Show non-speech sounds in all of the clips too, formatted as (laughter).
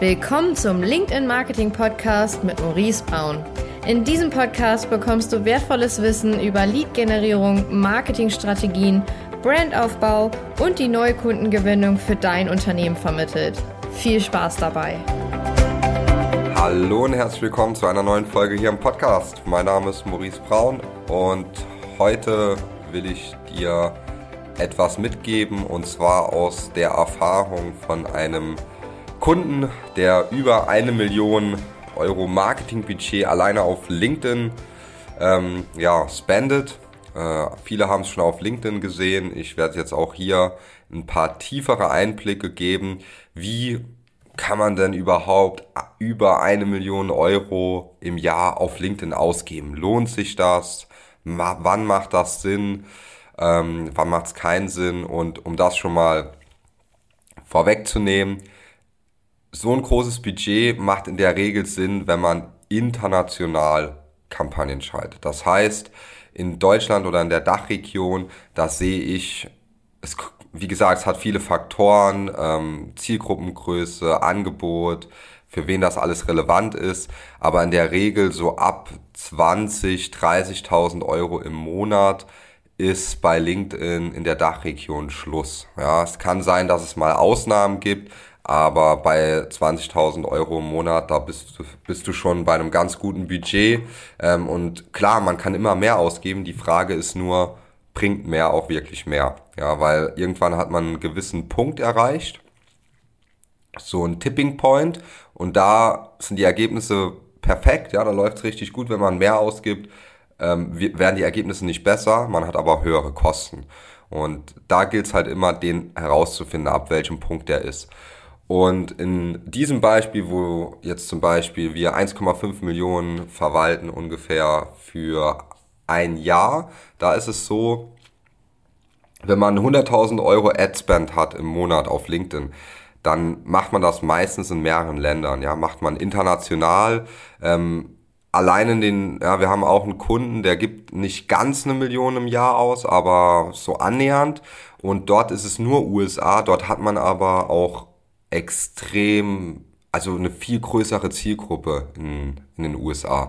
Willkommen zum LinkedIn Marketing Podcast mit Maurice Braun. In diesem Podcast bekommst du wertvolles Wissen über Lead-Generierung, Marketingstrategien, Brandaufbau und die Neukundengewinnung für dein Unternehmen vermittelt. Viel Spaß dabei! Hallo und herzlich willkommen zu einer neuen Folge hier im Podcast. Mein Name ist Maurice Braun und heute will ich dir etwas mitgeben und zwar aus der Erfahrung von einem Kunden, der über eine Million Euro Marketingbudget alleine auf LinkedIn ähm, ja, spendet. Äh, viele haben es schon auf LinkedIn gesehen. Ich werde jetzt auch hier ein paar tiefere Einblicke geben. Wie kann man denn überhaupt über eine Million Euro im Jahr auf LinkedIn ausgeben? Lohnt sich das? Ma wann macht das Sinn? Ähm, wann macht es keinen Sinn? Und um das schon mal vorwegzunehmen, so ein großes Budget macht in der Regel Sinn, wenn man international Kampagnen schaltet. Das heißt, in Deutschland oder in der Dachregion, da sehe ich, es, wie gesagt, es hat viele Faktoren, ähm, Zielgruppengröße, Angebot, für wen das alles relevant ist, aber in der Regel so ab 20, 30.000 Euro im Monat ist bei LinkedIn in der Dachregion Schluss. Ja, es kann sein, dass es mal Ausnahmen gibt, aber bei 20.000 Euro im Monat, da bist du, bist du schon bei einem ganz guten Budget. Ähm, und klar, man kann immer mehr ausgeben. Die Frage ist nur, bringt mehr auch wirklich mehr? Ja, weil irgendwann hat man einen gewissen Punkt erreicht. So ein Tipping Point. Und da sind die Ergebnisse perfekt. Ja, da läuft es richtig gut. Wenn man mehr ausgibt, ähm, werden die Ergebnisse nicht besser. Man hat aber höhere Kosten. Und da gilt es halt immer, den herauszufinden, ab welchem Punkt der ist. Und in diesem Beispiel, wo jetzt zum Beispiel wir 1,5 Millionen verwalten ungefähr für ein Jahr, da ist es so, wenn man 100.000 Euro Adspend hat im Monat auf LinkedIn, dann macht man das meistens in mehreren Ländern. Ja, macht man international. Ähm, allein in den, ja, wir haben auch einen Kunden, der gibt nicht ganz eine Million im Jahr aus, aber so annähernd. Und dort ist es nur USA. Dort hat man aber auch extrem, also eine viel größere Zielgruppe in, in den USA.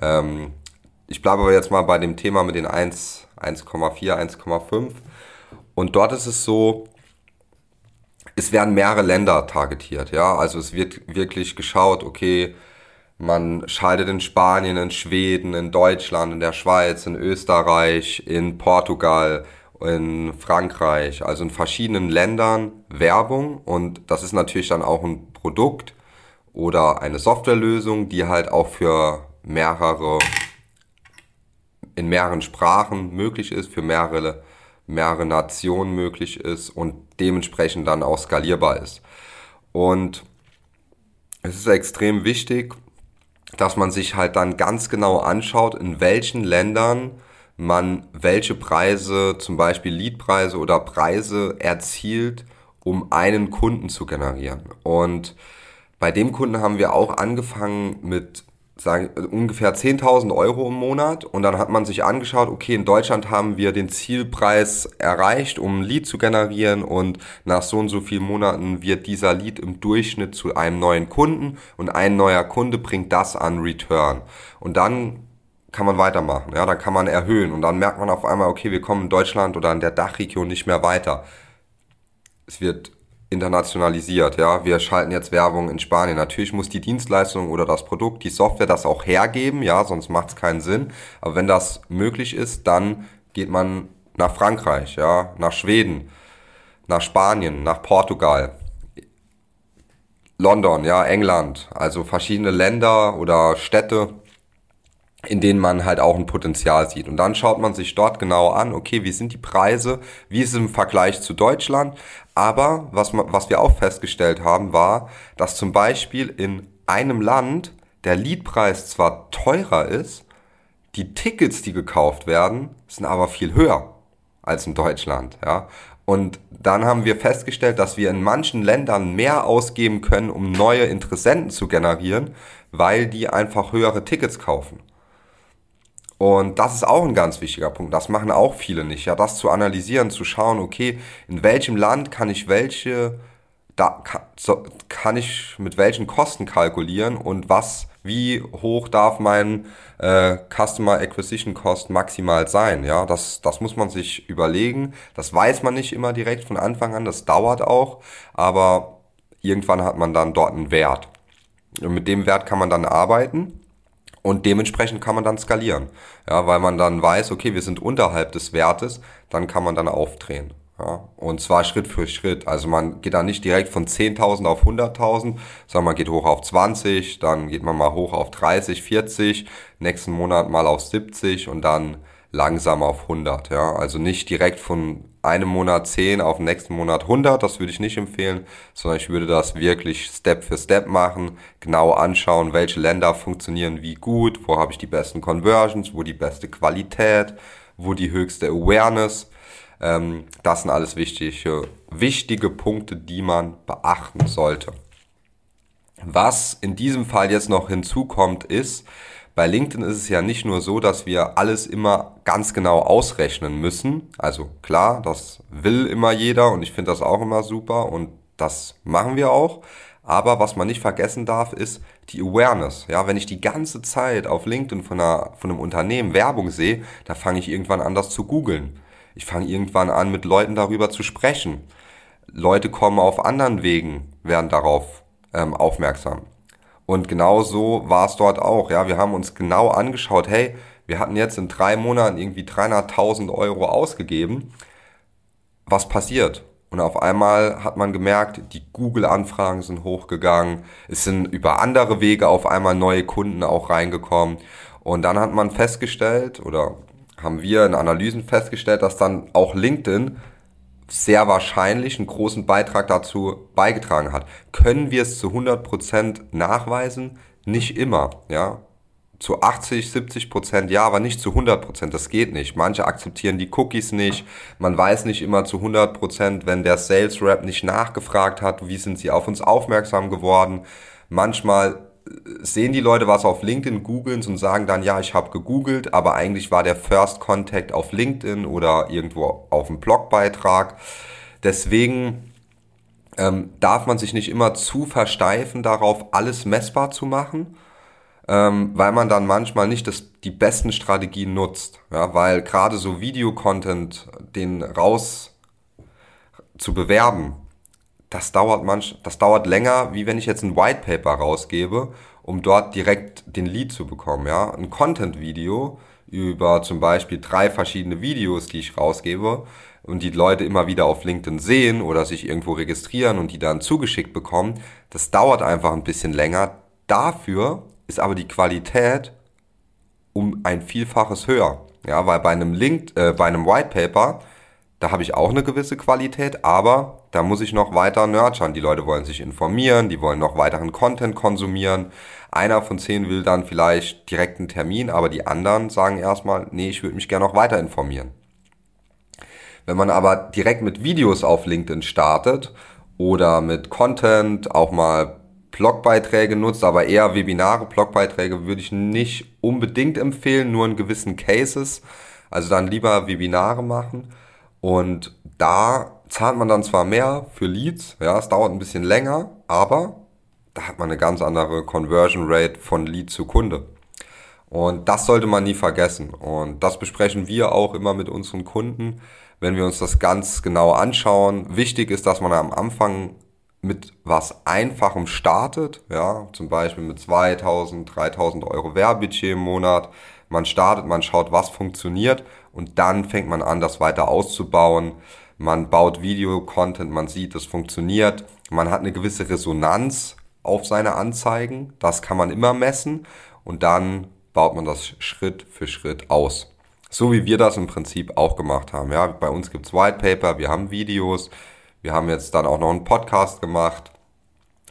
Ähm, ich bleibe aber jetzt mal bei dem Thema mit den 1, 1,4, 1,5. Und dort ist es so, es werden mehrere Länder targetiert, ja. Also es wird wirklich geschaut, okay, man schaltet in Spanien, in Schweden, in Deutschland, in der Schweiz, in Österreich, in Portugal in Frankreich, also in verschiedenen Ländern Werbung und das ist natürlich dann auch ein Produkt oder eine Softwarelösung, die halt auch für mehrere in mehreren Sprachen möglich ist, für mehrere mehrere Nationen möglich ist und dementsprechend dann auch skalierbar ist. Und es ist extrem wichtig, dass man sich halt dann ganz genau anschaut, in welchen Ländern man welche Preise, zum Beispiel Leadpreise oder Preise erzielt, um einen Kunden zu generieren. Und bei dem Kunden haben wir auch angefangen mit sagen, ungefähr 10.000 Euro im Monat und dann hat man sich angeschaut, okay, in Deutschland haben wir den Zielpreis erreicht, um ein Lead zu generieren und nach so und so vielen Monaten wird dieser Lead im Durchschnitt zu einem neuen Kunden und ein neuer Kunde bringt das an Return. Und dann kann man weitermachen. Ja, dann kann man erhöhen und dann merkt man auf einmal, okay, wir kommen in Deutschland oder in der Dachregion nicht mehr weiter. Es wird internationalisiert, ja. Wir schalten jetzt Werbung in Spanien. Natürlich muss die Dienstleistung oder das Produkt, die Software das auch hergeben, ja, sonst macht es keinen Sinn. Aber wenn das möglich ist, dann geht man nach Frankreich, ja, nach Schweden, nach Spanien, nach Portugal. London, ja, England, also verschiedene Länder oder Städte, in denen man halt auch ein Potenzial sieht. Und dann schaut man sich dort genau an, okay, wie sind die Preise, wie ist es im Vergleich zu Deutschland. Aber was, was wir auch festgestellt haben, war, dass zum Beispiel in einem Land der Leadpreis zwar teurer ist, die Tickets, die gekauft werden, sind aber viel höher als in Deutschland. Ja? Und dann haben wir festgestellt, dass wir in manchen Ländern mehr ausgeben können, um neue Interessenten zu generieren, weil die einfach höhere Tickets kaufen. Und das ist auch ein ganz wichtiger Punkt. Das machen auch viele nicht. Ja, das zu analysieren, zu schauen, okay, in welchem Land kann ich welche, da, kann, so, kann ich mit welchen Kosten kalkulieren und was, wie hoch darf mein äh, Customer Acquisition Cost maximal sein. Ja, das, das muss man sich überlegen. Das weiß man nicht immer direkt von Anfang an, das dauert auch, aber irgendwann hat man dann dort einen Wert. Und mit dem Wert kann man dann arbeiten und dementsprechend kann man dann skalieren. Ja, weil man dann weiß, okay, wir sind unterhalb des Wertes, dann kann man dann aufdrehen. Ja, und zwar Schritt für Schritt. Also man geht da nicht direkt von 10.000 auf 100.000, sondern man geht hoch auf 20, dann geht man mal hoch auf 30, 40, nächsten Monat mal auf 70 und dann langsam auf 100. Ja, also nicht direkt von einem Monat 10 auf den nächsten Monat 100, das würde ich nicht empfehlen, sondern ich würde das wirklich Step für Step machen, genau anschauen, welche Länder funktionieren wie gut, wo habe ich die besten Conversions, wo die beste Qualität, wo die höchste Awareness ähm, das sind alles wichtige, wichtige Punkte, die man beachten sollte. Was in diesem Fall jetzt noch hinzukommt, ist, bei LinkedIn ist es ja nicht nur so, dass wir alles immer ganz genau ausrechnen müssen. Also klar, das will immer jeder und ich finde das auch immer super und das machen wir auch. Aber was man nicht vergessen darf, ist die Awareness. Ja, wenn ich die ganze Zeit auf LinkedIn von, einer, von einem Unternehmen Werbung sehe, da fange ich irgendwann an, das zu googeln. Ich fange irgendwann an, mit Leuten darüber zu sprechen. Leute kommen auf anderen Wegen, werden darauf ähm, aufmerksam. Und genau so war es dort auch. Ja, wir haben uns genau angeschaut, hey, wir hatten jetzt in drei Monaten irgendwie 300.000 Euro ausgegeben. Was passiert? Und auf einmal hat man gemerkt, die Google-Anfragen sind hochgegangen. Es sind über andere Wege auf einmal neue Kunden auch reingekommen. Und dann hat man festgestellt, oder haben wir in Analysen festgestellt, dass dann auch LinkedIn sehr wahrscheinlich einen großen Beitrag dazu beigetragen hat. Können wir es zu 100% nachweisen? Nicht immer, ja. Zu 80, 70% ja, aber nicht zu 100% Das geht nicht. Manche akzeptieren die Cookies nicht. Man weiß nicht immer zu 100% wenn der Sales Rep nicht nachgefragt hat, wie sind sie auf uns aufmerksam geworden. Manchmal sehen die Leute was auf LinkedIn, googeln und sagen dann, ja, ich habe gegoogelt, aber eigentlich war der First Contact auf LinkedIn oder irgendwo auf einem Blogbeitrag. Deswegen ähm, darf man sich nicht immer zu versteifen darauf, alles messbar zu machen, ähm, weil man dann manchmal nicht das, die besten Strategien nutzt. Ja, weil gerade so Videocontent, den raus zu bewerben, das dauert manch, das dauert länger, wie wenn ich jetzt ein White Paper rausgebe, um dort direkt den Lead zu bekommen. Ja, ein Content-Video über zum Beispiel drei verschiedene Videos, die ich rausgebe und die Leute immer wieder auf LinkedIn sehen oder sich irgendwo registrieren und die dann zugeschickt bekommen, das dauert einfach ein bisschen länger. Dafür ist aber die Qualität um ein Vielfaches höher. Ja, weil bei einem Link, äh, bei einem White Paper da habe ich auch eine gewisse Qualität, aber da muss ich noch weiter nurturen. Die Leute wollen sich informieren, die wollen noch weiteren Content konsumieren. Einer von zehn will dann vielleicht direkt einen Termin, aber die anderen sagen erstmal, nee, ich würde mich gerne noch weiter informieren. Wenn man aber direkt mit Videos auf LinkedIn startet oder mit Content auch mal Blogbeiträge nutzt, aber eher Webinare, Blogbeiträge würde ich nicht unbedingt empfehlen, nur in gewissen Cases. Also dann lieber Webinare machen und da zahlt man dann zwar mehr für Leads, ja, es dauert ein bisschen länger, aber da hat man eine ganz andere Conversion Rate von Lead zu Kunde. Und das sollte man nie vergessen. Und das besprechen wir auch immer mit unseren Kunden, wenn wir uns das ganz genau anschauen. Wichtig ist, dass man am Anfang mit was Einfachem startet, ja, zum Beispiel mit 2000, 3000 Euro Werbebudget im Monat. Man startet, man schaut, was funktioniert und dann fängt man an, das weiter auszubauen. Man baut Video-Content, man sieht, es funktioniert. Man hat eine gewisse Resonanz auf seine Anzeigen. Das kann man immer messen. Und dann baut man das Schritt für Schritt aus. So wie wir das im Prinzip auch gemacht haben. Ja, bei uns gibt's White Paper, wir haben Videos, wir haben jetzt dann auch noch einen Podcast gemacht.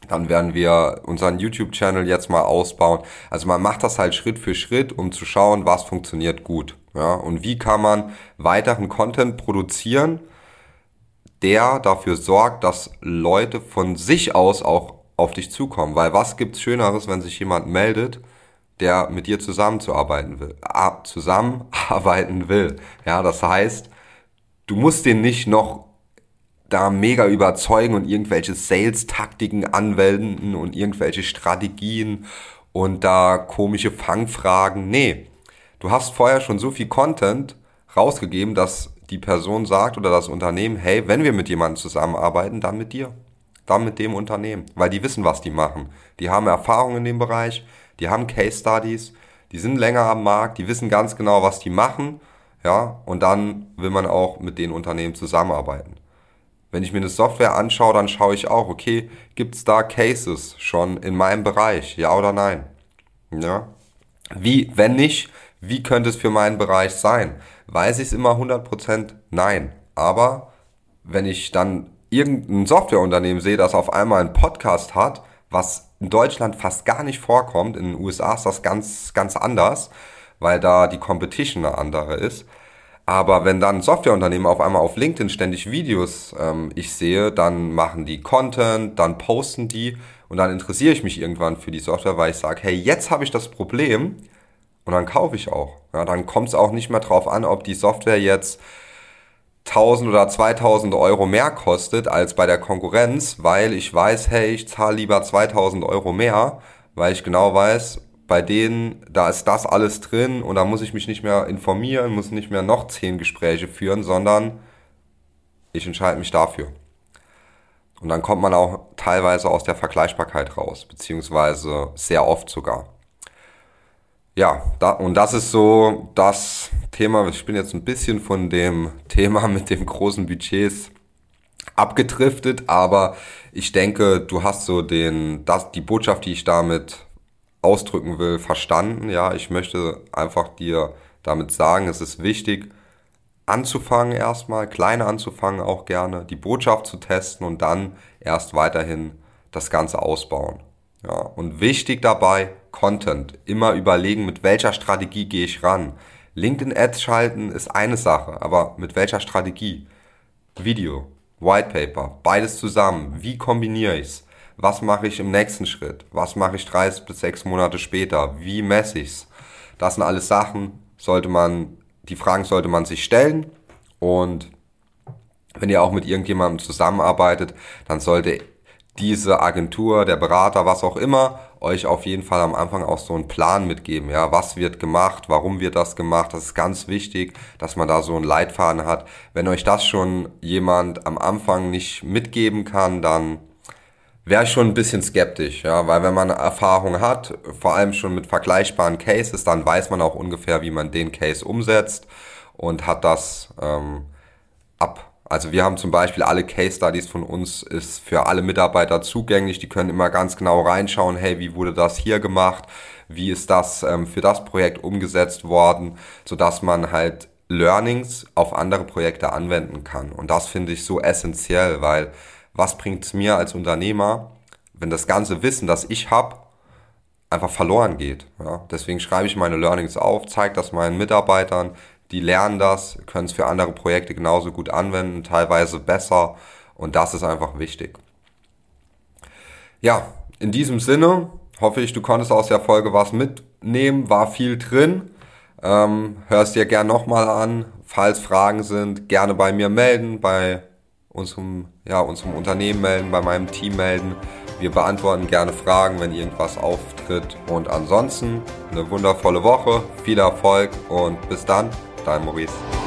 Dann werden wir unseren YouTube-Channel jetzt mal ausbauen. Also man macht das halt Schritt für Schritt, um zu schauen, was funktioniert gut. Ja, und wie kann man weiteren Content produzieren, der dafür sorgt, dass Leute von sich aus auch auf dich zukommen. Weil was gibt's Schöneres, wenn sich jemand meldet, der mit dir zusammenzuarbeiten will, zusammenarbeiten will. Ja, das heißt, du musst den nicht noch da mega überzeugen und irgendwelche Sales-Taktiken anwenden und irgendwelche Strategien und da komische Fangfragen. Nee, du hast vorher schon so viel Content rausgegeben, dass die Person sagt oder das Unternehmen, hey, wenn wir mit jemandem zusammenarbeiten, dann mit dir. Dann mit dem Unternehmen. Weil die wissen, was die machen. Die haben Erfahrung in dem Bereich, die haben Case Studies, die sind länger am Markt, die wissen ganz genau, was die machen. Ja, und dann will man auch mit den Unternehmen zusammenarbeiten. Wenn ich mir eine Software anschaue, dann schaue ich auch, okay, gibt es da Cases schon in meinem Bereich, ja oder nein? Ja. Wie, wenn nicht, wie könnte es für meinen Bereich sein? Weiß ich es immer 100% nein. Aber wenn ich dann irgendein Softwareunternehmen sehe, das auf einmal einen Podcast hat, was in Deutschland fast gar nicht vorkommt, in den USA ist das ganz, ganz anders, weil da die Competition eine andere ist. Aber wenn dann Softwareunternehmen auf einmal auf LinkedIn ständig Videos ähm, ich sehe, dann machen die Content, dann posten die und dann interessiere ich mich irgendwann für die Software, weil ich sage, hey, jetzt habe ich das Problem und dann kaufe ich auch. Ja, dann kommt es auch nicht mehr drauf an, ob die Software jetzt 1000 oder 2000 Euro mehr kostet als bei der Konkurrenz, weil ich weiß, hey, ich zahle lieber 2000 Euro mehr, weil ich genau weiß, bei denen, da ist das alles drin und da muss ich mich nicht mehr informieren, muss nicht mehr noch zehn Gespräche führen, sondern ich entscheide mich dafür. Und dann kommt man auch teilweise aus der Vergleichbarkeit raus, beziehungsweise sehr oft sogar. Ja, da, und das ist so das Thema, ich bin jetzt ein bisschen von dem (laughs) Thema mit den großen Budgets abgedriftet, aber ich denke, du hast so den, das, die Botschaft, die ich damit ausdrücken will, verstanden. Ja, ich möchte einfach dir damit sagen, es ist wichtig, anzufangen erstmal, kleine anzufangen auch gerne, die Botschaft zu testen und dann erst weiterhin das Ganze ausbauen. Ja, und wichtig dabei, Content. Immer überlegen, mit welcher Strategie gehe ich ran. LinkedIn Ads schalten ist eine Sache, aber mit welcher Strategie? Video, White Paper, beides zusammen. Wie kombiniere ich's? was mache ich im nächsten Schritt, was mache ich 30 bis 6 Monate später, wie messe ich's. Das sind alles Sachen, sollte man, die Fragen sollte man sich stellen und wenn ihr auch mit irgendjemandem zusammenarbeitet, dann sollte diese Agentur, der Berater, was auch immer, euch auf jeden Fall am Anfang auch so einen Plan mitgeben. Ja, was wird gemacht, warum wird das gemacht? Das ist ganz wichtig, dass man da so einen Leitfaden hat. Wenn euch das schon jemand am Anfang nicht mitgeben kann, dann wäre ich schon ein bisschen skeptisch, ja, weil wenn man Erfahrung hat, vor allem schon mit vergleichbaren Cases, dann weiß man auch ungefähr, wie man den Case umsetzt und hat das ähm, ab. Also wir haben zum Beispiel alle Case Studies von uns ist für alle Mitarbeiter zugänglich. Die können immer ganz genau reinschauen, hey, wie wurde das hier gemacht? Wie ist das ähm, für das Projekt umgesetzt worden, sodass man halt Learnings auf andere Projekte anwenden kann. Und das finde ich so essentiell, weil was bringt es mir als Unternehmer, wenn das ganze Wissen, das ich habe, einfach verloren geht. Ja? Deswegen schreibe ich meine Learnings auf, zeige das meinen Mitarbeitern, die lernen das, können es für andere Projekte genauso gut anwenden, teilweise besser und das ist einfach wichtig. Ja, in diesem Sinne hoffe ich, du konntest aus der Folge was mitnehmen, war viel drin. Ähm, hörst dir gern nochmal an. Falls Fragen sind, gerne bei mir melden, bei unserem, ja, unserem Unternehmen melden, bei meinem Team melden. Wir beantworten gerne Fragen, wenn irgendwas auftritt. Und ansonsten eine wundervolle Woche, viel Erfolg und bis dann, time with.